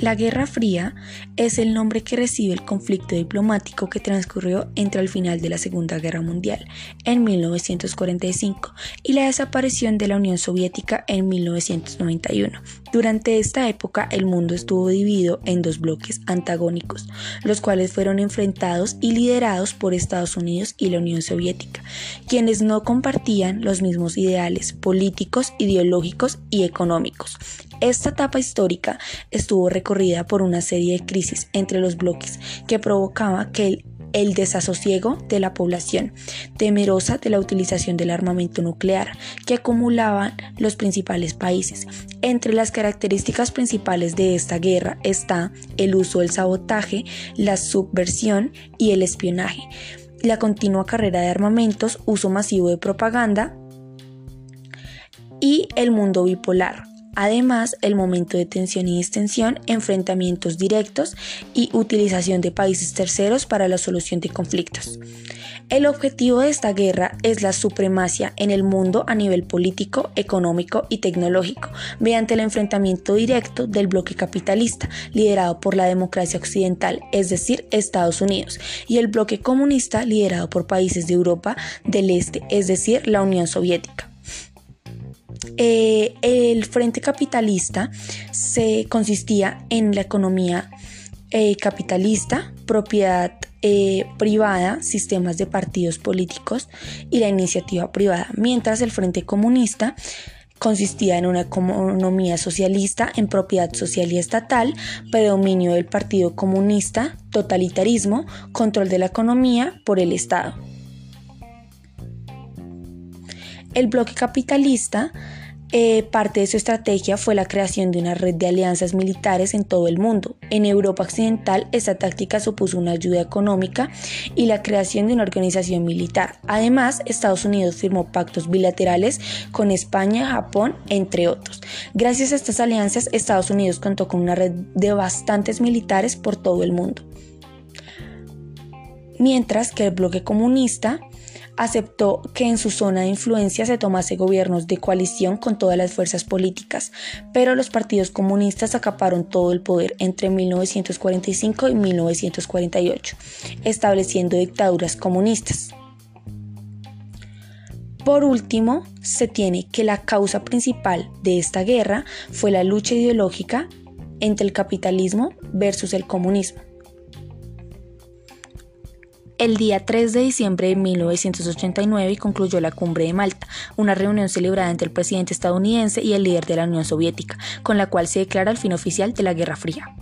La Guerra Fría es el nombre que recibe el conflicto diplomático que transcurrió entre el final de la Segunda Guerra Mundial en 1945 y la desaparición de la Unión Soviética en 1991. Durante esta época el mundo estuvo dividido en dos bloques antagónicos, los cuales fueron enfrentados y liderados por Estados Unidos y la Unión Soviética, quienes no compartían los mismos ideales políticos, ideológicos y económicos. Esta etapa histórica estuvo recorrida por una serie de crisis entre los bloques que provocaba que el, desasosiego de la población, temerosa de la utilización del armamento nuclear que acumulaban los principales países. Entre las características principales de esta guerra está el uso del sabotaje, la subversión y el espionaje, la continua carrera de armamentos, uso masivo de propaganda y el mundo bipolar, Además, el momento de tensión y extensión, enfrentamientos directos y utilización de países terceros para la solución de conflictos. El objetivo de esta guerra es la supremacia en el mundo a nivel político, económico y tecnológico, mediante el enfrentamiento directo del bloque capitalista, liderado por la democracia occidental, es decir, Estados Unidos, y el bloque comunista, liderado por países de Europa del Este, es decir, la Unión Soviética. Eh, el frente capitalista se consistía en la economía eh, capitalista, propiedad eh, privada, sistemas de partidos políticos y la iniciativa privada, mientras el frente comunista consistía en una economía socialista en propiedad social y estatal, predominio del Partido Comunista, totalitarismo, control de la economía por el Estado. El bloque capitalista eh, parte de su estrategia fue la creación de una red de alianzas militares en todo el mundo. En Europa Occidental, esta táctica supuso una ayuda económica y la creación de una organización militar. Además, Estados Unidos firmó pactos bilaterales con España, Japón, entre otros. Gracias a estas alianzas, Estados Unidos contó con una red de bastantes militares por todo el mundo. Mientras que el bloque comunista aceptó que en su zona de influencia se tomase gobiernos de coalición con todas las fuerzas políticas, pero los partidos comunistas acaparon todo el poder entre 1945 y 1948, estableciendo dictaduras comunistas. Por último, se tiene que la causa principal de esta guerra fue la lucha ideológica entre el capitalismo versus el comunismo. El día 3 de diciembre de 1989 concluyó la Cumbre de Malta, una reunión celebrada entre el presidente estadounidense y el líder de la Unión Soviética, con la cual se declara el fin oficial de la Guerra Fría.